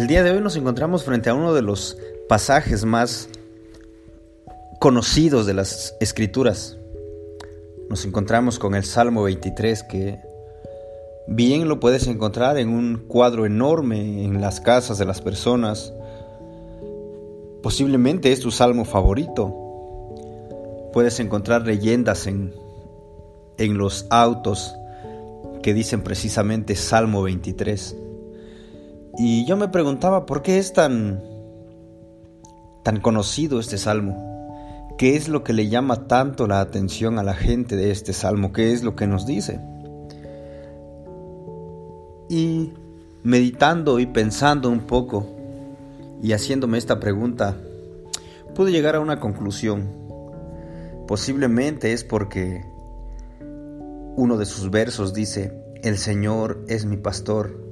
El día de hoy nos encontramos frente a uno de los pasajes más conocidos de las escrituras. Nos encontramos con el Salmo 23 que bien lo puedes encontrar en un cuadro enorme en las casas de las personas. Posiblemente es tu salmo favorito. Puedes encontrar leyendas en, en los autos que dicen precisamente Salmo 23. Y yo me preguntaba por qué es tan tan conocido este salmo. ¿Qué es lo que le llama tanto la atención a la gente de este salmo? ¿Qué es lo que nos dice? Y meditando y pensando un poco y haciéndome esta pregunta, pude llegar a una conclusión. Posiblemente es porque uno de sus versos dice, el Señor es mi pastor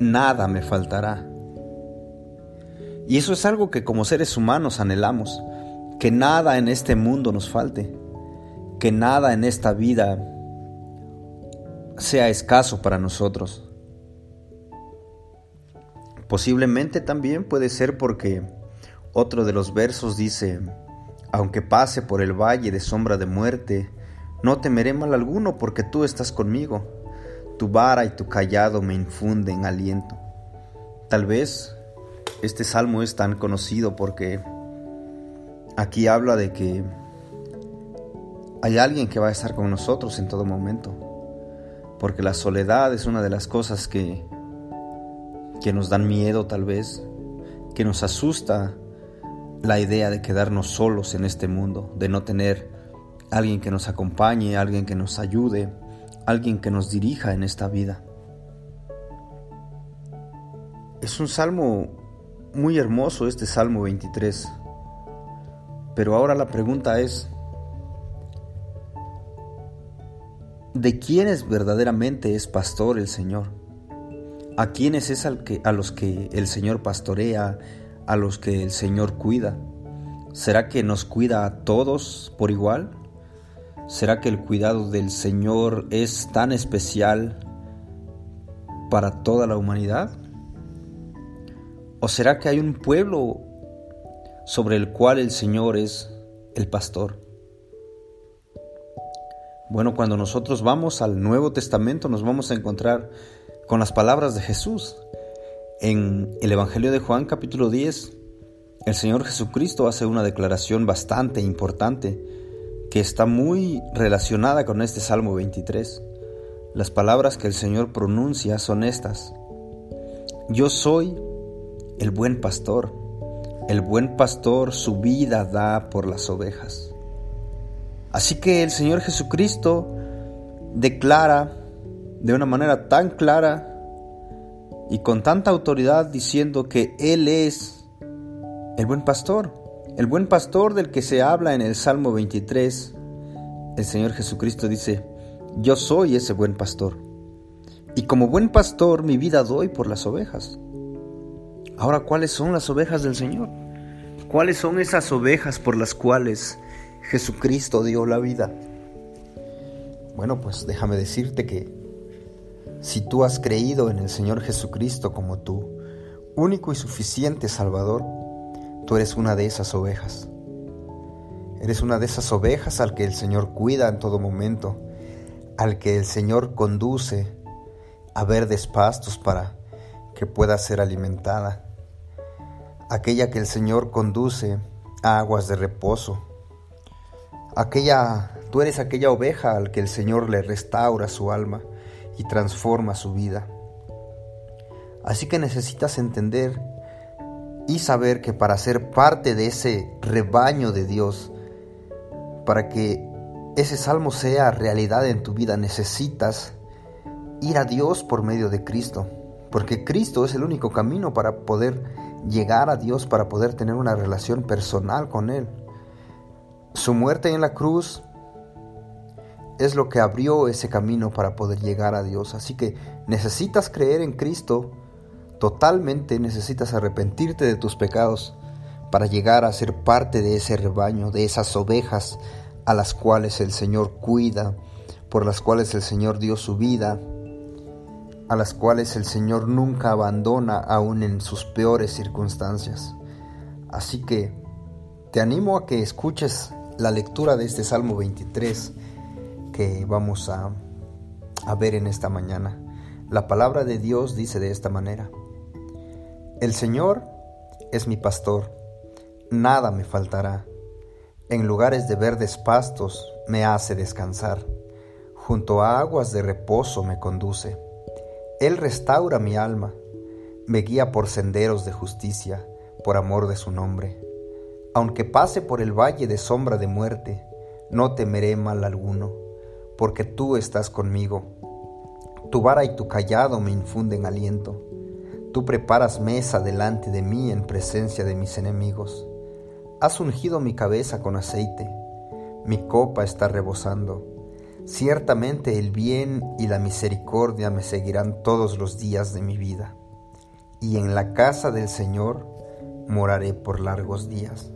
nada me faltará. Y eso es algo que como seres humanos anhelamos, que nada en este mundo nos falte, que nada en esta vida sea escaso para nosotros. Posiblemente también puede ser porque otro de los versos dice, aunque pase por el valle de sombra de muerte, no temeré mal alguno porque tú estás conmigo tu vara y tu callado me infunden aliento. Tal vez este salmo es tan conocido porque aquí habla de que hay alguien que va a estar con nosotros en todo momento. Porque la soledad es una de las cosas que, que nos dan miedo tal vez, que nos asusta la idea de quedarnos solos en este mundo, de no tener alguien que nos acompañe, alguien que nos ayude, alguien que nos dirija en esta vida. Es un salmo muy hermoso este Salmo 23, pero ahora la pregunta es, ¿de quiénes verdaderamente es pastor el Señor? ¿A quiénes es al que, a los que el Señor pastorea, a los que el Señor cuida? ¿Será que nos cuida a todos por igual? ¿Será que el cuidado del Señor es tan especial para toda la humanidad? ¿O será que hay un pueblo sobre el cual el Señor es el pastor? Bueno, cuando nosotros vamos al Nuevo Testamento nos vamos a encontrar con las palabras de Jesús. En el Evangelio de Juan capítulo 10, el Señor Jesucristo hace una declaración bastante importante que está muy relacionada con este Salmo 23. Las palabras que el Señor pronuncia son estas. Yo soy el buen pastor. El buen pastor su vida da por las ovejas. Así que el Señor Jesucristo declara de una manera tan clara y con tanta autoridad diciendo que Él es el buen pastor. El buen pastor del que se habla en el Salmo 23, el Señor Jesucristo dice, yo soy ese buen pastor. Y como buen pastor mi vida doy por las ovejas. Ahora, ¿cuáles son las ovejas del Señor? ¿Cuáles son esas ovejas por las cuales Jesucristo dio la vida? Bueno, pues déjame decirte que si tú has creído en el Señor Jesucristo como tu único y suficiente Salvador, Tú eres una de esas ovejas. Eres una de esas ovejas al que el Señor cuida en todo momento, al que el Señor conduce a verdes pastos para que pueda ser alimentada, aquella que el Señor conduce a aguas de reposo, aquella, tú eres aquella oveja al que el Señor le restaura su alma y transforma su vida. Así que necesitas entender y saber que para ser parte de ese rebaño de Dios, para que ese salmo sea realidad en tu vida, necesitas ir a Dios por medio de Cristo, porque Cristo es el único camino para poder llegar a Dios, para poder tener una relación personal con Él. Su muerte en la cruz es lo que abrió ese camino para poder llegar a Dios. Así que necesitas creer en Cristo Totalmente necesitas arrepentirte de tus pecados para llegar a ser parte de ese rebaño, de esas ovejas a las cuales el Señor cuida, por las cuales el Señor dio su vida a las cuales el Señor nunca abandona aún en sus peores circunstancias. Así que te animo a que escuches la lectura de este Salmo 23 que vamos a, a ver en esta mañana. La palabra de Dios dice de esta manera, El Señor es mi pastor, nada me faltará. En lugares de verdes pastos me hace descansar, junto a aguas de reposo me conduce. Él restaura mi alma, me guía por senderos de justicia, por amor de su nombre. Aunque pase por el valle de sombra de muerte, no temeré mal alguno, porque tú estás conmigo tu vara y tu callado me infunden aliento. Tú preparas mesa delante de mí en presencia de mis enemigos. Has ungido mi cabeza con aceite. Mi copa está rebosando. Ciertamente el bien y la misericordia me seguirán todos los días de mi vida. Y en la casa del Señor moraré por largos días.